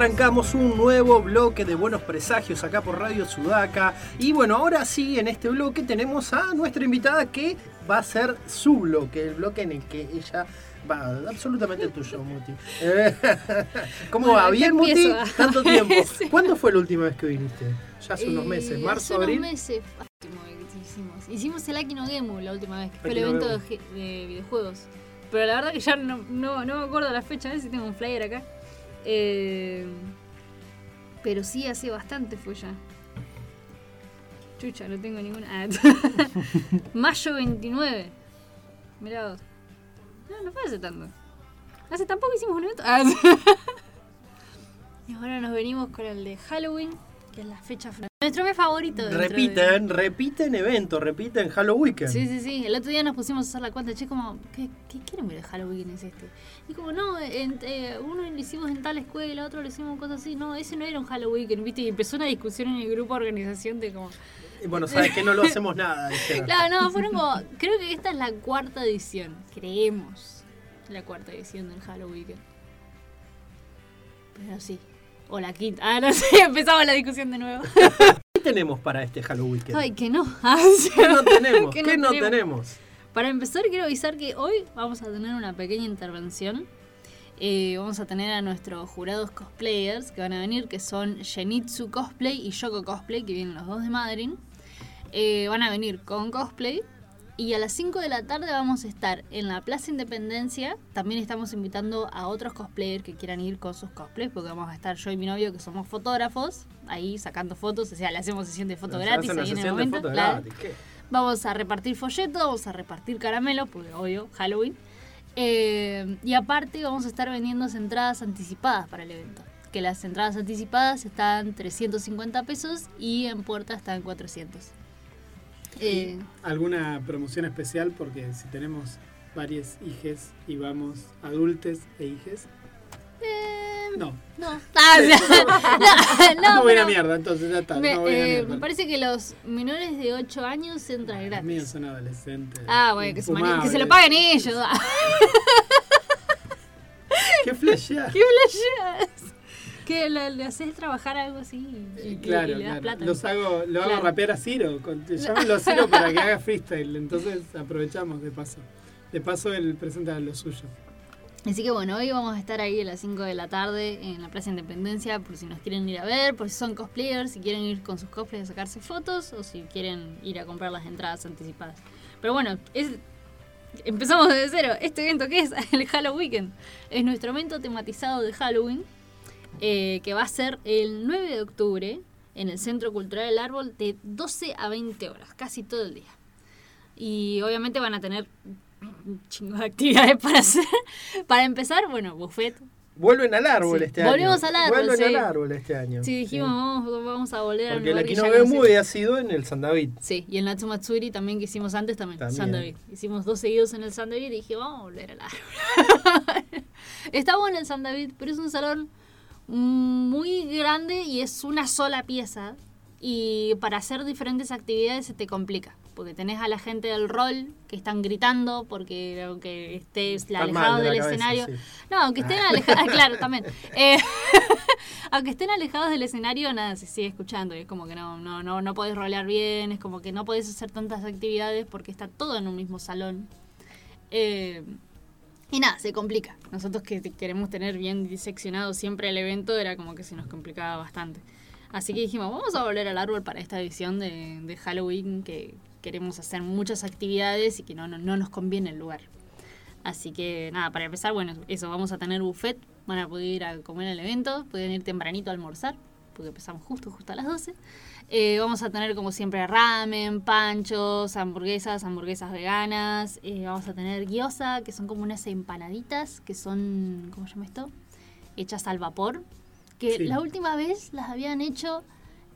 Arrancamos un nuevo bloque de buenos presagios acá por Radio Sudaca. Y bueno, ahora sí, en este bloque tenemos a nuestra invitada que va a ser su bloque, el bloque en el que ella va absolutamente tuyo, Muti. ¿Cómo va? ¿Bien, Muti? Tanto tiempo. ¿Cuándo fue la última vez que viniste? Ya hace unos meses, eh, marzo, hace abril. Unos meses. Hicimos. hicimos el Aquino Gemu la última vez, que fue el evento de, videojuegos. Pero la verdad que ya no, no, no me acuerdo la fecha, a ver si tengo un flyer acá. Eh, pero sí, hace bastante fue ya. Chucha, no tengo ninguna. Ah, Mayo 29. Mirá vos. No, no fue hace tanto. Hace tampoco hicimos un evento. Ah, y ahora nos venimos con el de Halloween, que es la fecha nuestro mes favorito. Repiten, repiten eventos, repiten Halloween. Sí, sí, sí. El otro día nos pusimos a hacer la cuenta, che, como, ¿qué, qué quieren ver Halloween es este? Y como, no, eh, uno lo hicimos en tal escuela, otro lo hicimos cosas así. No, ese no era un Halloween, ¿viste? Y empezó una discusión en el grupo de organización de como... Y bueno, sabes que no lo hacemos nada. claro, no, fueron como, creo que esta es la cuarta edición, creemos, la cuarta edición del Halloween. Pero sí, o la quinta. Ah, no sé, empezamos la discusión de nuevo. ¿Qué tenemos para este Halloween? Ay, que no. ¿Qué no tenemos? ¿Qué, no, tenemos? Para empezar, quiero avisar que hoy vamos a tener una pequeña intervención. Eh, vamos a tener a nuestros jurados cosplayers que van a venir, que son Genitsu Cosplay y Yoko Cosplay, que vienen los dos de Madrid. Eh, van a venir con cosplay y a las 5 de la tarde vamos a estar en la Plaza Independencia. También estamos invitando a otros cosplayers que quieran ir con sus cosplays, porque vamos a estar yo y mi novio, que somos fotógrafos, ahí sacando fotos. O sea, le hacemos sesión de foto gratis ahí en el momento. Vamos a repartir folletos, vamos a repartir caramelos, porque obvio, Halloween. Eh, y aparte vamos a estar vendiendo entradas anticipadas para el evento. Que las entradas anticipadas están 350 pesos y en puerta están 400. Eh, ¿Alguna promoción especial? Porque si tenemos varias hijes y vamos adultos e hijes. Eh, no. No. Ah, no, no, voy a mierda, entonces ya está. Me, eh, me, parece que los menores de 8 años entran gratis. Los míos son adolescentes. Ah, bueno, que se, que se, lo paguen ellos. ¿Qué flasheas? ¿Qué flasheas? Que le, haces trabajar algo así y, claro, le, das plata. Los hago, lo hago rapear a Ciro, con, llámenlo a Ciro para que haga freestyle, entonces aprovechamos de paso. De paso él presenta lo suyo. Así que bueno, hoy vamos a estar ahí a las 5 de la tarde en la Plaza Independencia por si nos quieren ir a ver, por si son cosplayers, si quieren ir con sus cosplays a sacarse fotos o si quieren ir a comprar las entradas anticipadas. Pero bueno, es, empezamos desde cero. Este evento que es el Halloween es nuestro evento tematizado de Halloween eh, que va a ser el 9 de octubre en el Centro Cultural del Árbol de 12 a 20 horas, casi todo el día. Y obviamente van a tener un chingo de actividades para hacer. Para empezar, bueno, buffet. Vuelven al árbol este año. Volvemos al árbol. Vuelven al árbol este año. Sí, dijimos, Vamos, vamos, a volver Porque la Kinogemu ha sido en el San David. Sí, y el Natsumatsuri también que hicimos antes también, también. San David. Hicimos dos seguidos en el San David y dije, vamos a volver al árbol. Está bueno el San David, pero es un salón muy grande y es una sola pieza. Y para hacer diferentes actividades se te complica. Porque tenés a la gente del rol que están gritando porque aunque estés alejados del escenario. No, aunque estén alejados, claro, también. Eh, aunque estén alejados del escenario, nada, se sigue escuchando. Y es como que no, no, no, no podés rolear bien, es como que no podés hacer tantas actividades porque está todo en un mismo salón. Eh, y nada, se complica. Nosotros que queremos tener bien diseccionado siempre el evento, era como que se nos complicaba bastante. Así que dijimos, vamos a volver al árbol para esta edición de, de Halloween, que queremos hacer muchas actividades y que no, no, no nos conviene el lugar. Así que nada, para empezar, bueno, eso, vamos a tener buffet, van a poder ir a comer el evento, pueden ir tempranito a almorzar, porque empezamos justo, justo a las 12. Eh, vamos a tener como siempre ramen, panchos, hamburguesas, hamburguesas veganas. Eh, vamos a tener gyoza, que son como unas empanaditas, que son, ¿cómo se llama esto? Hechas al vapor. Que Sí. la última vez las habían hecho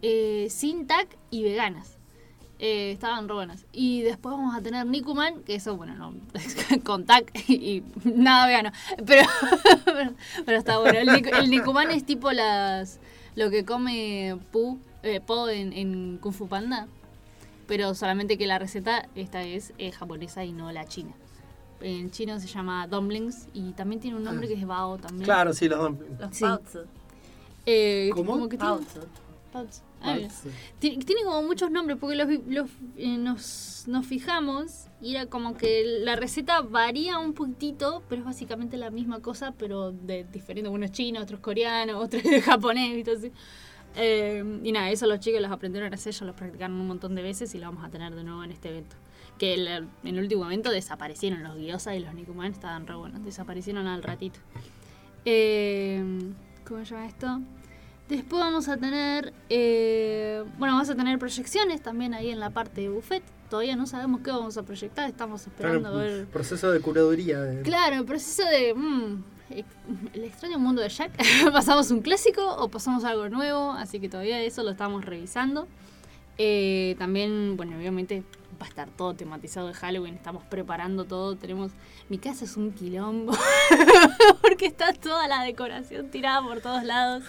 eh, sin tac y veganas. Estaban re buenas. Y después vamos a tener Nikuman, que eso, bueno, no, con tac y, nada vegano. Pero, pero, pero está bueno. El, el Nikuman es tipo las lo que come Pu, eh, Po en, en Kung Fu Panda. Pero solamente que la receta esta es eh, japonesa y no la china. En chino se llama dumplings y también tiene un nombre que es bao también. Claro, sí, los dumplings. Los Sí. Eh, ¿Cómo? como que tiene-. Ah. Tiene, tiene como muchos nombres porque los, los, eh, nos, nos fijamos y era como que la receta varía un poquitito, pero es básicamente la misma cosa, pero de diferente. Uno es chino, otro es coreano, otro es japonés, ¿viste? Así. Eh, y nada, eso los chicos los aprendieron a hacer, ellos los practicaron un montón de veces y lo vamos a tener de nuevo en este evento. Que el- en el último evento desaparecieron los gyoza y los nikuman, estaban re buenos, desaparecieron al ratito. Eh, ¿Cómo se llama esto? Después vamos a tener, eh, bueno, vamos a tener proyecciones también ahí en la parte de buffet. Todavía no sabemos qué vamos a proyectar, estamos esperando a Claro, ver. proceso de curaduría. de- Claro, proceso de mm, el extraño mundo de Jack. ¿Pasamos un clásico o pasamos algo nuevo? Así que todavía eso lo estamos revisando. Eh, también, bueno, obviamente va a estar todo tematizado de Halloween. Estamos preparando todo. Tenemos. Mi casa es un quilombo. porque está toda la decoración tirada por todos lados.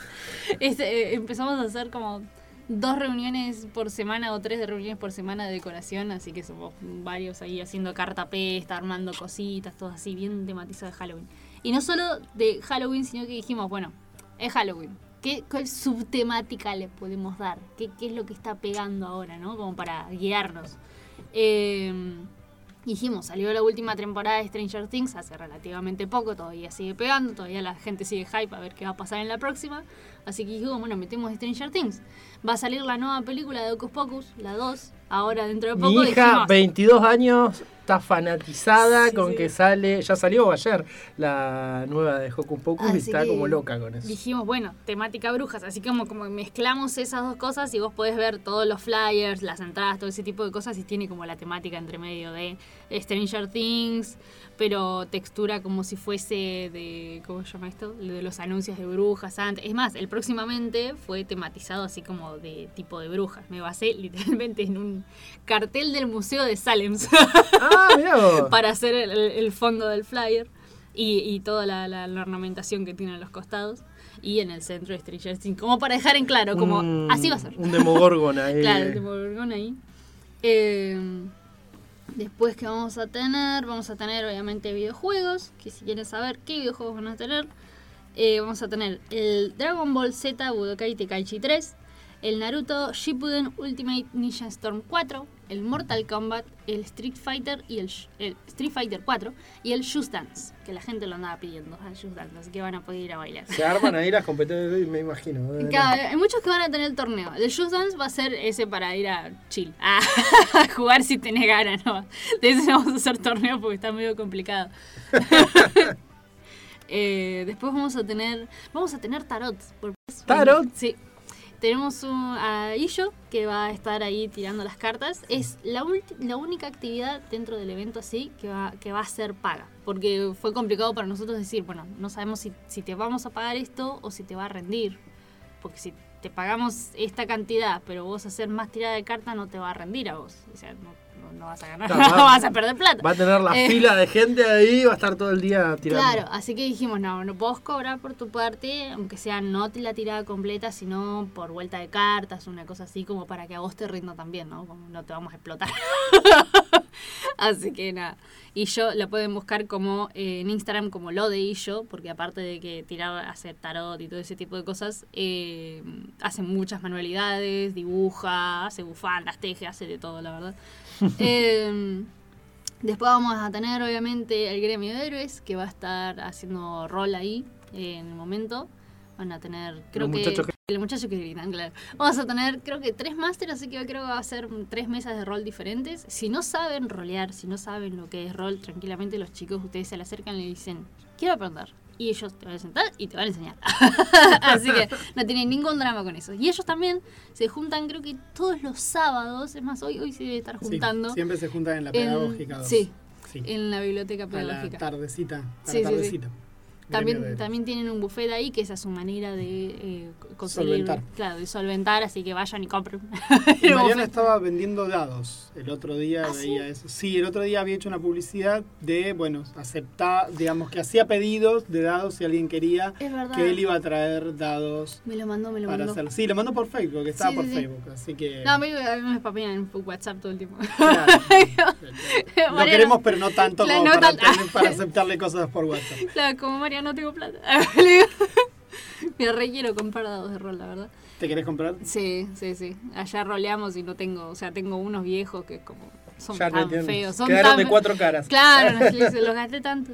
Eh, empezamos a hacer como dos reuniones por semana o tres reuniones por semana de decoración, así que somos varios ahí haciendo cartapesta, armando cositas, todo así bien tematizado de Halloween. Y no solo de Halloween, sino que dijimos, bueno, es Halloween. ¿Qué, ¿Cuál subtemática le podemos dar? ¿Qué, ¿Qué es lo que está pegando ahora, no? Como para guiarnos. Eh, dijimos, salió la última temporada de Stranger Things hace relativamente poco, todavía sigue pegando, todavía la gente sigue hype a ver qué va a pasar en la próxima. Así que dijimos, bueno, metemos Stranger Things. Va a salir la nueva película de Hocus Pocus, la 2, ahora dentro de poco. Mi hija, dijimos, 22 años, está fanatizada Sí, con sí. que sale, ya salió ayer la nueva de Hocus Pocus y está como loca con eso. Dijimos, bueno, temática brujas, así como, como mezclamos esas dos cosas y vos podés ver todos los flyers, las entradas, todo ese tipo de cosas y tiene como la temática entre medio de Stranger Things, pero textura como si fuese de, ¿cómo se llama esto? De los anuncios de brujas antes. Es más, el próximamente fue tematizado así como de tipo de brujas. Me basé literalmente en un cartel del Museo de Salem Ah, para hacer el, el fondo del flyer y, y toda la, la- la ornamentación que tiene a los costados y en el centro de Stranger Things, como para dejar en claro, como Un- así va a ser. Un demogorgon ahí. Claro, el Demogorgon ahí. Eh, después que vamos a tener, vamos a tener obviamente videojuegos, que si quieren saber qué videojuegos van a tener, eh, vamos a tener el Dragon Ball Z Budokai Tenkaichi 3, el Naruto Shippuden Ultimate Ninja Storm 4, el Mortal Kombat, el Street Fighter y el, Street Fighter 4 y el Just Dance, que la gente lo andaba pidiendo, el Just Dance, así que van a poder ir a bailar. Se arman ahí las competencias, me imagino. Claro, hay muchos que van a tener el torneo. El Just Dance va a ser ese para ir a chill. A, a jugar si tenés ganas, ¿no? De ese vamos a hacer torneo porque está medio complicado. Eh, después vamos a tener. Vamos a tener tarot. por- ¿Tarot? Sí. Tenemos un, a Illo que va a estar ahí tirando las cartas. Es la, la única actividad dentro del evento así que va, que va a ser paga. Porque fue complicado para nosotros decir, bueno, no sabemos si, si te vamos a pagar esto o si te va a rendir. Porque si te pagamos esta cantidad, pero vos hacer más tirada de cartas, no te va a rendir a vos. O sea, no, no- no vas a ganar, Claro, no va- vas a perder plata. Va a tener la Eh. fila de gente ahí, va a estar todo el día tirando. Claro, así que dijimos, no, no podés cobrar por tu parte, aunque sea no la tirada completa, sino por vuelta de cartas, una cosa así, como para que a vos te rinda también, ¿no? Como no te vamos a explotar. así que nada. Y yo la pueden buscar como eh, en Instagram como lo de Illo, porque aparte de que tirar, hacer tarot y todo ese tipo de cosas, eh, hace muchas manualidades, dibuja, hace bufandas, teje, hace de todo, la verdad. Eh, Después vamos a tener obviamente el gremio de héroes que va a estar haciendo rol ahí eh, en el momento. Van a tener, creo que, que- el muchacho que gritan, claro. Vamos a tener, creo que tres másteres, así que creo que va a ser tres mesas de rol diferentes. Si no saben rolear, si no saben lo que es rol, tranquilamente los chicos, ustedes se le acercan y le dicen, quiero aprender. Y ellos te van a sentar y te van a enseñar. así que no tienen ningún drama con eso. Y ellos también se juntan, creo que todos los sábados, es más, hoy, hoy se debe estar Sí, juntando siempre se juntan en la pedagógica. sí, Sí. en la biblioteca a la pedagógica. tardecita. A sí, la sí. También, de- también tienen un buffet ahí que esa es su manera de eh, conseguir, Solventar. claro, de solventar, así que vayan y compren. Y Mariana estaba vendiendo dados el otro día, ¿Ah, veía eso. Sí, el otro día había hecho una publicidad de, bueno, aceptar, digamos que hacía pedidos de dados si alguien quería, Es verdad. que él iba a traer dados Me lo mandó, me lo para mandó. hacer. Sí, lo mandó por Facebook, que estaba Sí, por sí, sí. Facebook, así que... No, a mí, a mí me spamean en WhatsApp todo el tiempo. claro. lo Mariana- queremos, pero no tanto como no para, tener- para aceptarle cosas por WhatsApp. Claro, como María no tengo plata. Digo, Me re quiero comprar dados de rol, la verdad. ¿Te querés comprar? Sí, sí, sí. Allá roleamos y no tengo, o sea, tengo unos viejos que como son Ya tan feos. Son Quedaron tan de cuatro caras. Claro, los gasté tanto.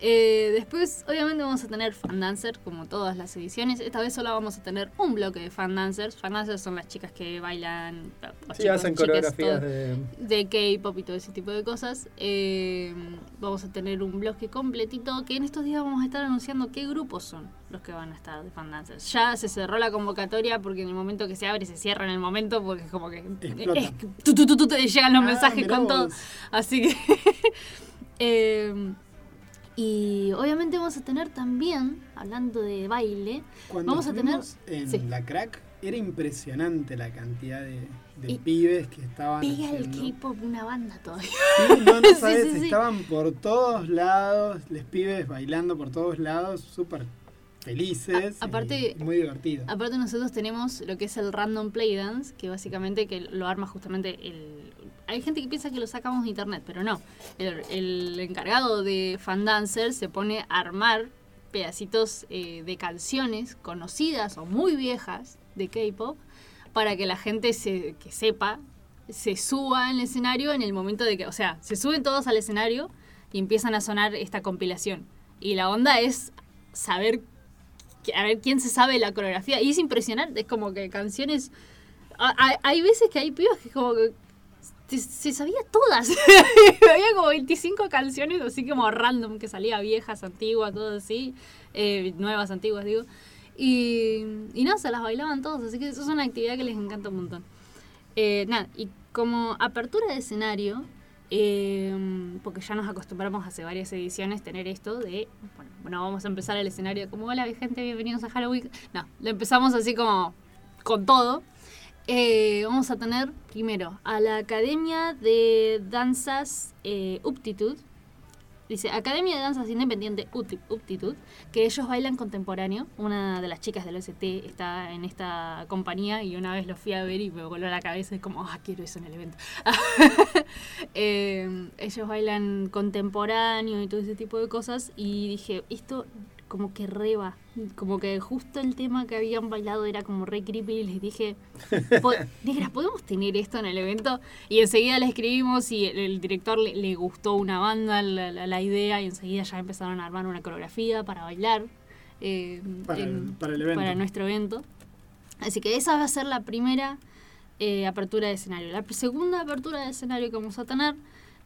Eh, después, obviamente, vamos a tener fan dancer, como todas las ediciones. Esta vez solo vamos a tener un bloque de fan dancers. Fan dancers son las chicas que bailan. Sí, chicos, hacen coreografías de... de K-pop y todo ese tipo de cosas. Eh, vamos a tener un bloque completito que en estos días vamos a estar anunciando qué grupos son los que van a estar de fan dancers. Ya se cerró la convocatoria porque en el momento que se abre se cierra en el momento porque es como que es- tu, tu, llegan los Ah, mensajes con todo. Así que. eh, y obviamente vamos a tener también, hablando de baile, Cuando Vamos a tener- en sí. la crack, era impresionante la cantidad de, de Y pibes que estaban pega el. K-pop una banda todavía. Sí, no, no sabes, sí, sí. estaban por todos lados, les pibes bailando por todos lados, súper felices. A- aparte- y muy divertido. Aparte nosotros tenemos lo que es el Random Play Dance, que básicamente que lo arma justamente el... Hay gente que piensa que lo sacamos de internet, pero no. El, encargado de Fan Dancer se pone a armar pedacitos eh, de canciones conocidas o muy viejas de K-pop para que la gente se, que sepa se suba al escenario en el momento de que, o sea, se suben todos al escenario y empiezan a sonar esta compilación. Y la onda es saber a ver quién se sabe la coreografía. Y es impresionante, es como que canciones. hay veces que hay pibas que como que se, sabía todas. Había como 25 canciones así como random que salía viejas, antiguas, todo así. eh, nuevas, antiguas, digo. Y, y nada, se las bailaban todos. Así que eso es una actividad que les encanta un montón. Eh, nada, y como apertura de escenario, eh, porque ya nos acostumbramos hace varias ediciones tener esto de, bueno, bueno, vamos a empezar el escenario como, hola gente, bienvenidos a Halloween. No, lo empezamos así como con todo. Eh, vamos a tener primero a la Academia de Danzas eh, Uptitude. Dice Academia de Danzas Independiente Upti- Uptitude, que ellos bailan contemporáneo. Una de las chicas del OST está en esta compañía y una vez lo fui a ver y me voló la cabeza y como, ah, quiero eso en el evento. Eh, ellos bailan contemporáneo y todo ese tipo de cosas y dije, esto como que reba, como que justo el tema que habían bailado era como re creepy y les dije, "Po- negras, ¿podemos tener esto en el evento? Y enseguida le escribimos y el, el director le, le gustó una banda, la, la- la idea y enseguida ya empezaron a armar una coreografía para bailar eh, Para el- para el evento. para nuestro evento. Así que esa va a ser la primera eh, apertura de escenario. La segunda apertura de escenario que vamos a tener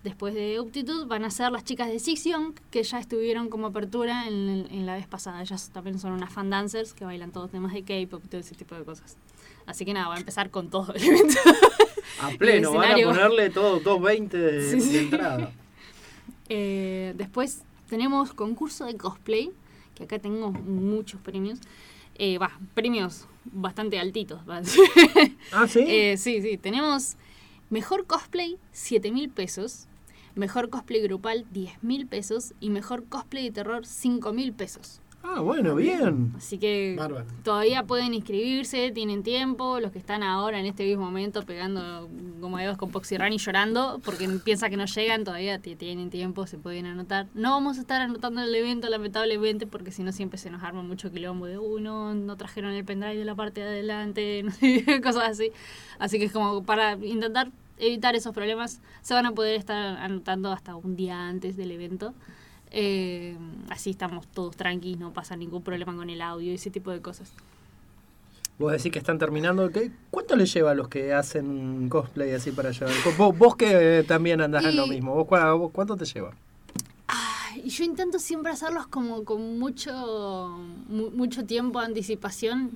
después de Uptitude van a ser las chicas de Six Young, que ya estuvieron como apertura en, en la vez pasada. Ellas también son unas fan dancers que bailan todos temas de K-pop y todo ese tipo de cosas. Así que nada, va a empezar con todo el evento. A pleno, van a ponerle todo 220 de, Sí, sí. de entrada. Eh, después tenemos concurso de cosplay, que acá tengo muchos premios. Eh, Va, premios bastante altitos. Ah, sí. Eh, sí, sí, tenemos mejor cosplay, 7 mil pesos. Mejor cosplay grupal, 10 mil pesos. Y mejor cosplay de terror, 5 mil pesos. ah, bueno, bien. Así que Bárbaro. todavía pueden inscribirse, tienen tiempo. Los que están ahora en este mismo momento pegando como dedos con Poxy Run y llorando porque piensa que no llegan, todavía tienen tiempo, se pueden anotar. No vamos a estar anotando el evento, lamentablemente, porque si no siempre se nos arma mucho quilombo de uno, no trajeron el pendrive de la parte de adelante, cosas así. Así que es como para intentar evitar esos problemas, se van a poder estar anotando hasta un día antes del evento. Eh, así estamos todos tranquilos, no pasa ningún problema con el audio y ese tipo de cosas. Vos decís que están terminando. ¿qué? ¿Cuánto les lleva a los que hacen cosplay así para llevar? Vos, vos que eh, también andás en lo Y- mismo. ¿Vos, vos cuánto te lleva? Ay, yo intento siempre hacerlos como con mucho, mu- mucho tiempo de anticipación,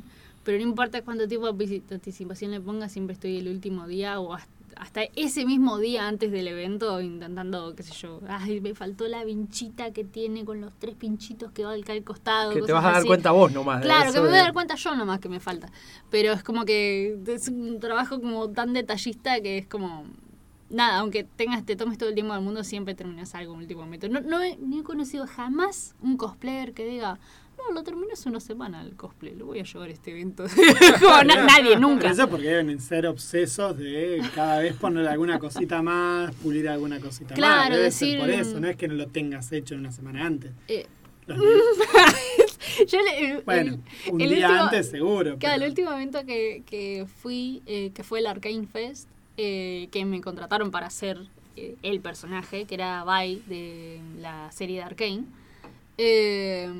pero no importa cuánto tiempo de anticipación le ponga, siempre estoy el último día o hasta, hasta ese mismo día antes del evento intentando, qué sé yo, ay, me faltó la vinchita que tiene con los tres pinchitos que va al costado. Que te vas a dar así. cuenta vos nomás. Claro, que me voy a dar cuenta yo nomás que me falta. Pero es como que es un trabajo como tan detallista que es como... Nada, aunque tengas, te tomes todo el tiempo del mundo, siempre terminas algo en último momento. No, no he conocido jamás un cosplayer que diga, no, lo terminé hace una semana el cosplay, lo voy a llevar a este evento. Como nadie, Pero nunca. eso porque deben ser obsesos de cada vez poner alguna cosita más, pulir alguna cosita más. Claro, Debe ser decir- por eso, no es que no lo tengas hecho una semana antes. Eh, yo le- el- bueno, un el día último- antes seguro. Claro, el último evento que, que fui, eh, que fue el Arcane Fest, eh, que me contrataron para hacer eh, el personaje, que era Vi de la serie de Arcane, eh,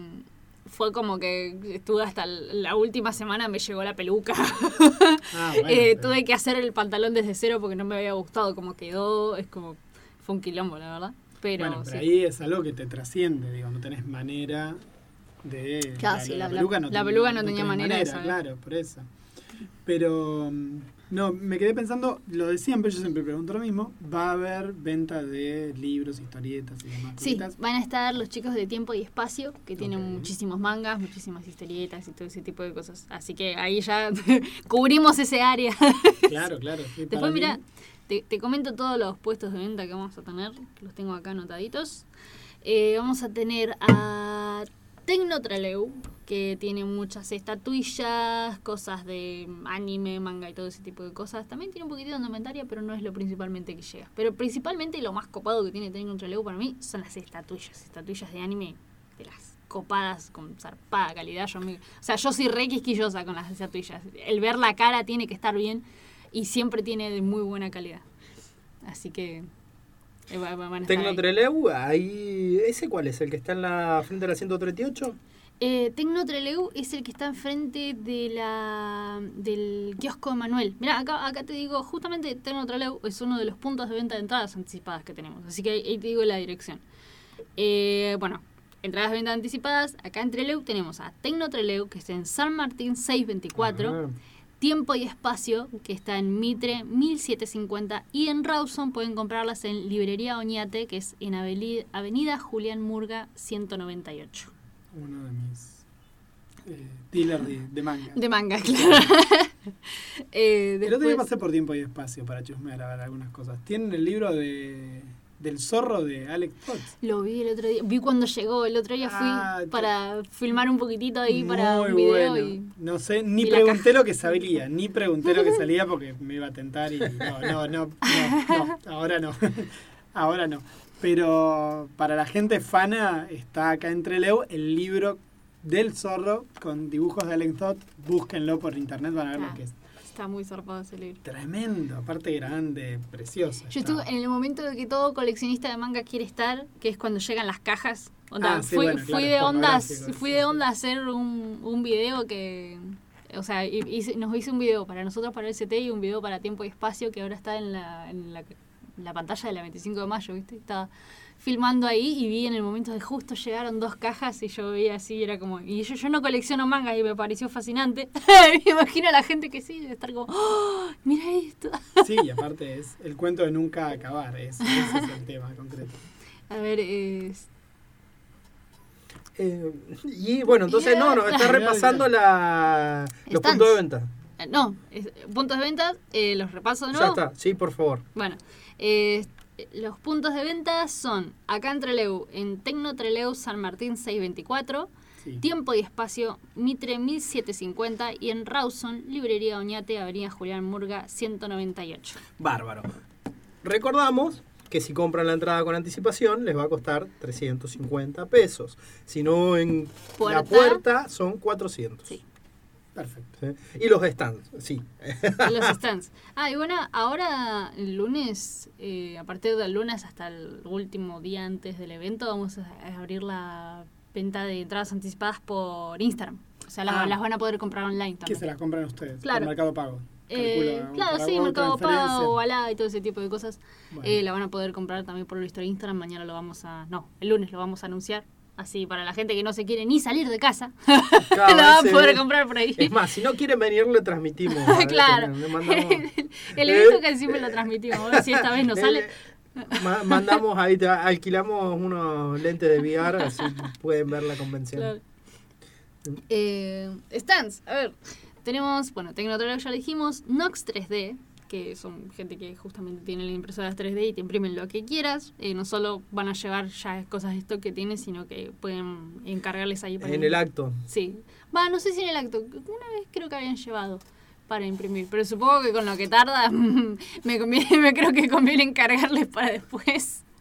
fue como que estuve hasta la última semana, me llegó la peluca. Ah, bueno, Eh, pero- tuve que hacer el pantalón desde cero porque no me había gustado cómo quedó. Es como, fue un quilombo, la verdad. Pero, bueno, pero sí. ahí es algo que te trasciende, digo, no tenés manera de... Claro, sí, la- la- peluca la ten- peluca no tenía tenés manera de saber. Claro, por eso. Pero, mm, no, me quedé pensando, lo de siempre, yo siempre pregunto lo mismo, va a haber venta de libros, historietas y demás Sí, cositas? van a estar los chicos de Tiempo y Espacio, que tienen muchísimos mangas, muchísimas historietas y todo ese tipo de cosas. Así que ahí ya cubrimos ese área. Claro, claro. sí, Después, mira, te, te comento todos los puestos de venta que vamos a tener, los tengo acá anotaditos. Eh, vamos a tener a Tecnotraleu, que tiene muchas estatuillas, cosas de anime, manga y todo ese tipo de cosas. También tiene un poquitito de indumentaria, pero no es lo principalmente que llega. Pero principalmente lo más copado que tiene Tecnotraleu para mí son las estatuillas. Estatuillas de anime de las copadas con zarpada calidad. Yo me- o sea, yo soy re quisquillosa con las estatuillas. El ver la cara tiene que estar bien y siempre tiene de muy buena calidad. Así que Tecnotreleu, ahí. ¿Ese cuál es? ¿El que está en la frente de la 138? Eh, Tecnotreleu es el que está enfrente de la, del kiosco de Manuel. Mira, acá, acá te digo, justamente Tecnotreleu es uno de los puntos de venta de entradas anticipadas que tenemos. Así que ahí, ahí te digo la dirección. Eh, bueno, entradas de venta anticipadas. Acá en Treleu tenemos a Tecnotreleu, que está en San Martín 624. Ajá. Tiempo y Espacio, que está en Mitre 1750. Y en Rawson pueden comprarlas en Librería Oñate, que es en Avenida Julián Murga 198. Uno de mis eh, dealers de, de manga. De manga, claro. Eh, El otro día después- pasé por tiempo y espacio para chusmear a ver algunas cosas. Tienen el libro de del zorro de Alex Potts. Lo vi el otro día, vi cuando llegó, el otro día fui Ah, para filmar un poquito ahí para un video bueno. y No sé, ni pregunté lo que salía, ni pregunté lo que salía porque me iba a tentar y no, no, no, no, no, ahora no, ahora no. Pero para la gente fana está acá entre Leo el libro del zorro con dibujos de Alex Todd. Búsquenlo por internet, van a ver Ah. lo que es. Está muy zarpado ese libro. Tremendo, aparte grande, precioso. Yo está. estuve en el momento de que todo coleccionista de manga quiere estar, que es cuando llegan las cajas. Onda, Ah, sí, fui, bueno, fui claro, de ondas, pornográfico, fui sí, de onda a hacer un, un video que, o sea, hi- hice- nos hice un video para nosotros para el CT y un video para Tiempo y Espacio que ahora está en la, en la, en la pantalla de la 25 de mayo, ¿viste? Estaba filmando ahí y vi en el momento de justo llegaron dos cajas y yo veía así y era como, y yo, yo no colecciono mangas y me pareció fascinante. me imagino a la gente que sí, de estar como, ¡Oh, mira esto. Sí, y aparte es el cuento de nunca acabar, es, ese es el tema concreto. A ver, es... Eh, y bueno, entonces no, no, está repasando la, los Stands. puntos de venta. Eh, No, es- puntos de venta, eh, los repaso de Ya nuevo. está, sí, por favor. Bueno, eh, los puntos de venta son acá en Treleu, en Tecno Treleu San Martín 624, Sí. Tiempo y Espacio Mitre 1750 y en Rawson, Librería Oñate, Avenida Julián Murga 198. Bárbaro. Recordamos que si compran la entrada con anticipación les va a costar 350 pesos. Si no, en la Puerta. puerta son 400. Sí. Perfecto. ¿sí? Y los stands, sí. los stands. Ah, y bueno, ahora el lunes, eh, a partir del lunes hasta el último día antes del evento, vamos a abrir la venta de entradas anticipadas por Instagram. O sea, las, Ah. las van a poder comprar online ¿Qué también. se las compran ustedes? Claro. Por Mercado Pago. Eh, claro, sí, Mercado. Pago, Alá y todo ese tipo de cosas. Bueno. Eh, la van a poder comprar también por nuestro Instagram. Mañana lo vamos a. No, el lunes lo vamos a anunciar. Así, para la gente que no se quiere ni salir de casa, Claro, la van a poder comprar por ahí. Es más, si no quieren venir, le transmitimos. a ver, claro. le mandamos- el Eh. evento que siempre lo transmitimos. A ver si esta vez nos sale. Eh, ma- mandamos ahí, te- alquilamos unos lentes de VR, así pueden ver la convención. Claro. Eh, stands, a ver. Tenemos, bueno, Tecnotrolog ya lo dijimos, Nox 3D, que son gente que justamente tiene las impresoras 3D y te imprimen lo que quieras. Eh, no solo van a llevar ya cosas de stock que tienes, sino que pueden encargarles ahí para En el acto. Sí. Va, no sé si en el acto. Una vez creo que habían llevado para imprimir. Pero supongo que con lo que tarda, me, conviene, me creo que conviene encargarles para después.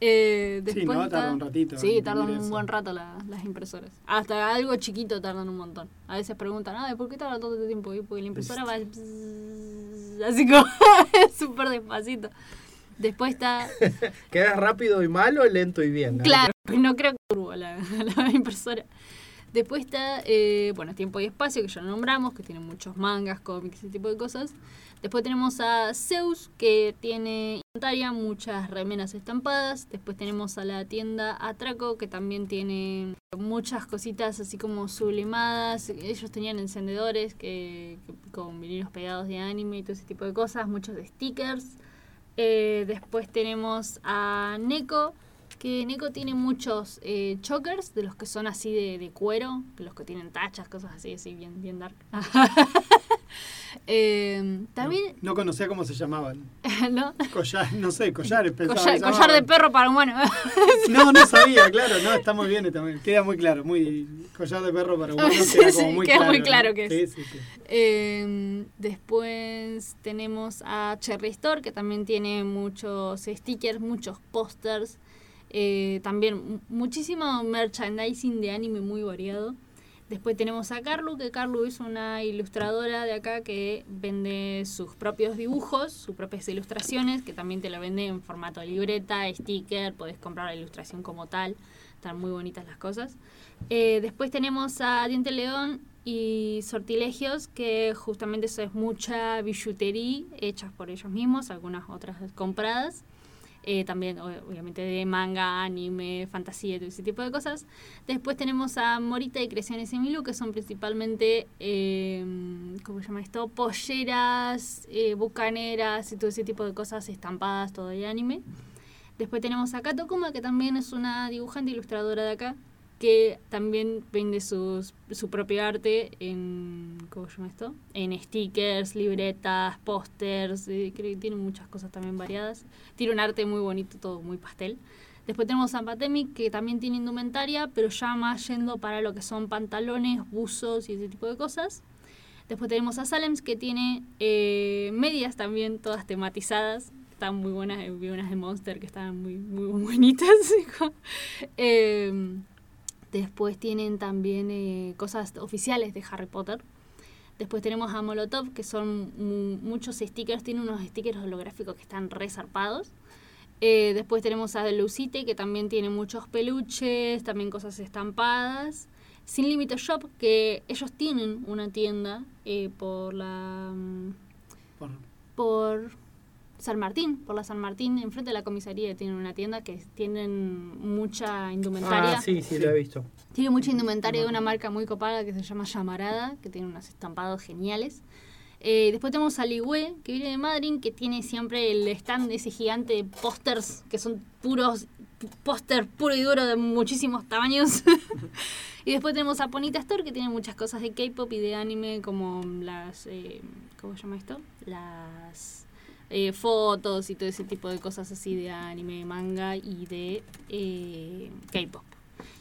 Eh, Sí, ¿no? Tarda un ratito Sí, tardan un buen rato la- las impresoras. Hasta algo chiquito tardan un montón. A veces preguntan, ah, ¿por qué tarda todo este tiempo? Y porque la impresora va bzzz, así como súper despacito. Después está ¿Queda rápido y malo, lento y bien? Claro, no creo que turbo la, la impresora. Después está, eh, bueno, Tiempo y Espacio, que ya lo nombramos, que tiene muchos mangas, cómics, ese tipo de cosas. Después tenemos a Zeus, que tiene inventaria, muchas remeras estampadas. Después tenemos a la tienda Atraco, que también tiene muchas cositas así como sublimadas. Ellos tenían encendedores que, con vinilos pegados de anime y todo ese tipo de cosas, muchos stickers. Eh, después tenemos a Neko, que Neko tiene muchos eh, chokers, de los que son así de, de cuero, los que tienen tachas, cosas así, así bien, bien dark. Eh, también, No, no conocía cómo se llamaban. ¿no? Collar, no sé, collares. pensaba Collar, collar de perro para humano. No, no sabía, claro, no, está muy bien, bien. Queda muy claro, muy collar de perro para humanos Sí, queda sí, como muy queda claro. muy ¿no? claro que es. Sí, sí, sí. Eh, después tenemos a Cherry Store, que también tiene muchos stickers, muchos pósters. Eh, también mu- muchísimo merchandising de anime muy variado. Después tenemos a Carlu, que Carlu es una ilustradora de acá que vende sus propios dibujos, sus propias ilustraciones, que también te la vende en formato libreta, sticker, podés comprar la ilustración como tal. Están muy bonitas las cosas. Eh, después tenemos a Diente León y Sortilegios, que justamente eso es mucha billutería hechas por ellos mismos, algunas otras compradas. Eh, también, ob- obviamente, de manga, anime, fantasía y todo ese tipo de cosas. Después tenemos a Morita y Creaciones Emilu, que son principalmente, eh, ¿cómo se llama esto? Polleras, eh, bucaneras y todo ese tipo de cosas estampadas, todo de anime. Después tenemos a Kato Kuma, que también es una dibujante ilustradora de acá, que también vende sus, su propio arte en, ¿cómo se llama esto? En stickers, libretas, pósters, eh, creo que tiene muchas cosas también variadas. Tiene un arte muy bonito, todo muy pastel. Después tenemos a Patemic, que también tiene indumentaria, pero ya más yendo para lo que son pantalones, buzos y ese tipo de cosas. Después tenemos a Salems, que tiene eh, medias también, todas tematizadas. Están muy buenas, eh, vi unas de Monster que estaban muy, muy bonitas. Eh, después tienen también eh, cosas oficiales de Harry Potter. Después tenemos a Molotov, que son mu- muchos stickers, tiene unos stickers holográficos que están resarpados. Eh, después tenemos a Lucite, que también tiene muchos peluches, también cosas estampadas. Sin Limite Shop, que ellos tienen una tienda eh, por la. mm, Por- por San Martín, por la San Martín, enfrente de la comisaría tienen una tienda que tienen mucha indumentaria. Ah, sí, sí, lo he visto. Tiene mucha indumentaria de una marca muy copada que se llama Llamarada, que tiene unos estampados geniales. Eh, después tenemos a Ligüe, que viene de Madrid, que tiene siempre el stand ese gigante de pósters, que son puros, póster puro y duro de muchísimos tamaños. y después tenemos a Ponita Store, que tiene muchas cosas de K-pop y de anime, como las. eh, ¿Cómo se llama esto? Las. Eh, fotos y todo ese tipo de cosas así de anime, manga y de eh, K-pop.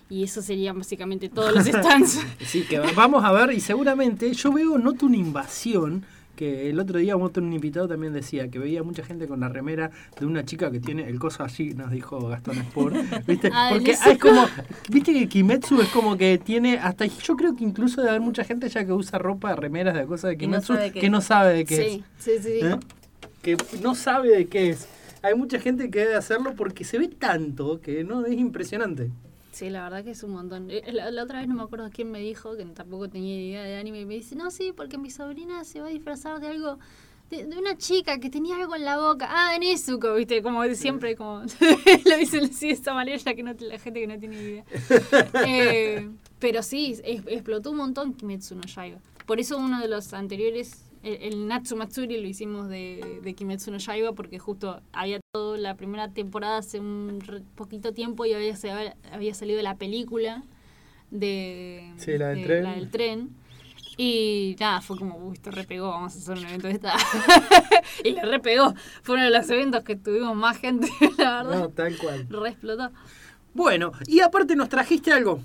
Y eso serían básicamente todos los stands. Sí, que vamos a ver y seguramente yo veo, noto una invasión que el otro día un invitado también decía que veía mucha gente con la remera de una chica que tiene el coso allí, nos dijo Gastón Sport. ¿Viste? Porque es como, viste que Kimetsu es como que tiene, hasta yo creo que incluso debe haber mucha gente ya que usa ropa, remeras de cosas de no Kimetsu que es. no sabe de qué Sí, sí, sí. es. ¿eh? Que no sabe de qué es. Hay mucha gente que debe hacerlo porque se ve tanto que no es impresionante. Sí, la verdad que es un montón. Eh, La, la otra vez no me acuerdo quién me dijo, que tampoco tenía idea de anime, y me dice, no, sí, porque mi sobrina se va a disfrazar de algo, de, de una chica que tenía algo en la boca. Ah, de Nezuko, viste, como siempre, como lo dicen así de esa manera, ya que no, la gente que no tiene idea. Eh, pero sí, es- explotó un montón Kimetsu no Yaiba. Por eso uno de los anteriores, el, el Natsu Matsuri lo hicimos de, de Kimetsu no Yaiba, porque justo había todo la primera temporada hace un poquito tiempo y había, se- había salido la película de, Sí, la del de- tren. la del tren. Y nada, fue como, uy, esto repegó, vamos a hacer un evento de esta. y le repegó. Fue uno de los eventos que tuvimos más gente, la verdad. No, tal cual. Re explotó. Bueno, y aparte nos trajiste algo.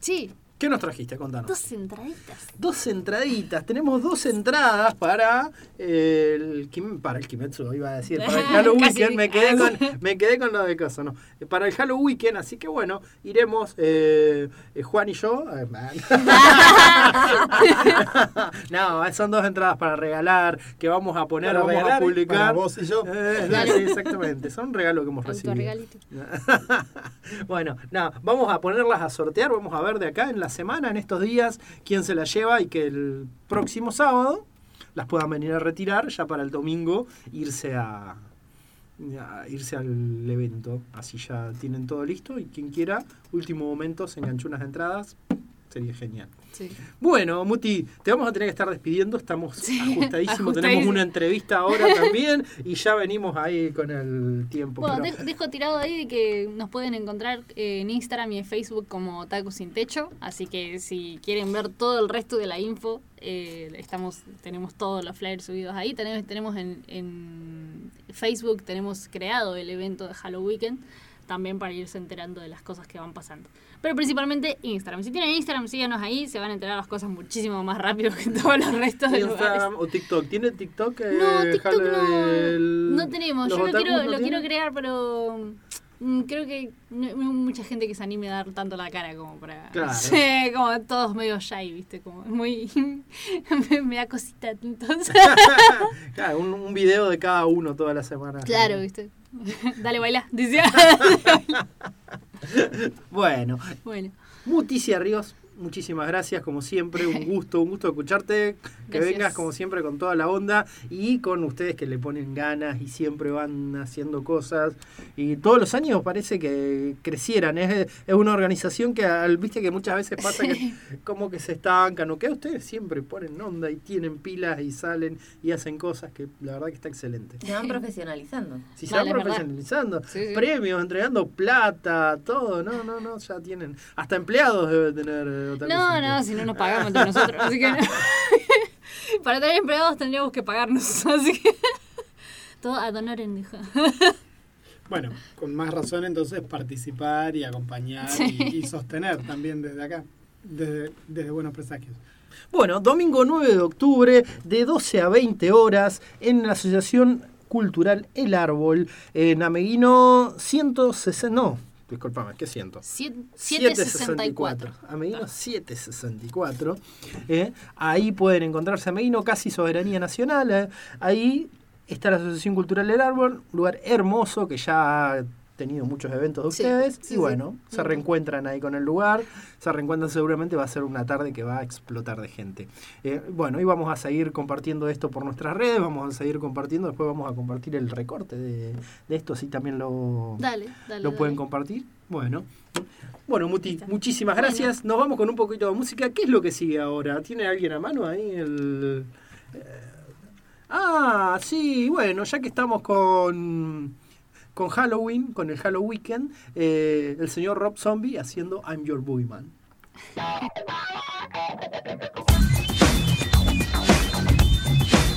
Sí, ¿Qué nos trajiste? Contanos. dos entraditas. Dos entraditas. Tenemos dos entradas para el Kim- para el Kimetsu, iba a decir, para el Halloween. Weekend. Me quedé con me quedé con lo de cosa, no. Para el Halloween Weekend, así que bueno, iremos eh, eh, Juan y yo. eh, no, son dos entradas para regalar que vamos a poner, Para vamos regalar, a publicar. para vos y yo. Eh, sí, exactamente. Son regalos que hemos recibido. Bueno, nada, vamos a ponerlas a sortear, vamos a ver de acá en la semana, en estos días, quién se las lleva y que el próximo sábado las puedan venir a retirar ya para el domingo irse a, a irse al evento. Así ya tienen todo listo y quien quiera, último momento, se enganchó unas entradas. Sería genial. Sí. Bueno, Muti, te vamos a tener que estar despidiendo. Estamos Sí, ajustadísimos. ajustadísimo. Tenemos una entrevista ahora también y ya venimos ahí con el tiempo. Bueno, pero- de- dejo tirado ahí de que nos pueden encontrar eh, en Instagram y en Facebook como Taco Sin Techo. Así que si quieren ver todo el resto de la info, eh, estamos tenemos todos los flyers subidos ahí. Tenemos, tenemos en, en Facebook, tenemos creado el evento de Halloween también para irse enterando de las cosas que van pasando. Pero principalmente Instagram. Si tienen Instagram, síganos ahí, se van a enterar las cosas muchísimo más rápido que todos los restos de lugares. Instagram o TikTok. ¿Tiene TikTok? eh, No, TikTok no, el- no tenemos. Yo lo quiero, no lo quiero crear, pero mm, creo que no hay mucha gente que se anime a dar tanto la cara como para... Claro. Como todos medio shy, ¿viste? Como muy... me, me da cosita, entonces... Claro, un, un video de cada uno toda la semana. claro, ¿viste? Dale, baila, decía. Bueno, bueno, Muticia Ríos, muchísimas gracias, como siempre, un gusto, un gusto escucharte, que Gracias. vengas como siempre con toda la onda y con ustedes que le ponen ganas y siempre van haciendo cosas y todos los años parece que crecieran, es, es una organización que, al- viste que muchas veces pasa que como que se estancan o que ustedes siempre ponen onda y tienen pilas y salen y hacen cosas que la verdad que está excelente. Se van profesionalizando. Si se Vale, van profesionalizando, Sí, sí. premios, entregando plata, todo, no, no, no, ya tienen. Hasta empleados debe tener no, no, si no nos pagamos entre nosotros, así que... para tener empleados tendríamos que pagarnos, así que... Todo ad honorem, dijo. Bueno, con más razón entonces participar y acompañar y, y sostener también desde acá, desde, desde Buenos Presagios. Bueno, domingo 9 de octubre, de 12 a 20 horas, en la Asociación Cultural El Árbol, en Ameguino 160, no, disculpame, ¿qué siento? Siete- 764. Ameguino 764. eh. Ahí pueden encontrarse Ameguino, casi soberanía nacional. eh. Ahí está la Asociación Cultural del Árbol, un lugar hermoso que ya tenido muchos eventos de Sí, ustedes. sí, y sí. bueno, se reencuentran ahí con el lugar. Se reencuentran seguramente, va a ser una tarde que va a explotar de gente. Eh, bueno, y vamos a seguir compartiendo esto por nuestras redes, vamos a seguir compartiendo, después vamos a compartir el recorte de, de esto, si también lo, Dale, dale. lo dale. pueden compartir. Bueno. Bueno, Muti, muchísimas Bueno. gracias. Nos vamos con un poquito de música. ¿Qué es lo que sigue ahora? ¿Tiene alguien a mano ahí? El... eh, Ah, sí, bueno, ya que estamos con, con Halloween, con el Halloween Weekend, eh, el señor Rob Zombie haciendo I'm Your Boogeyman.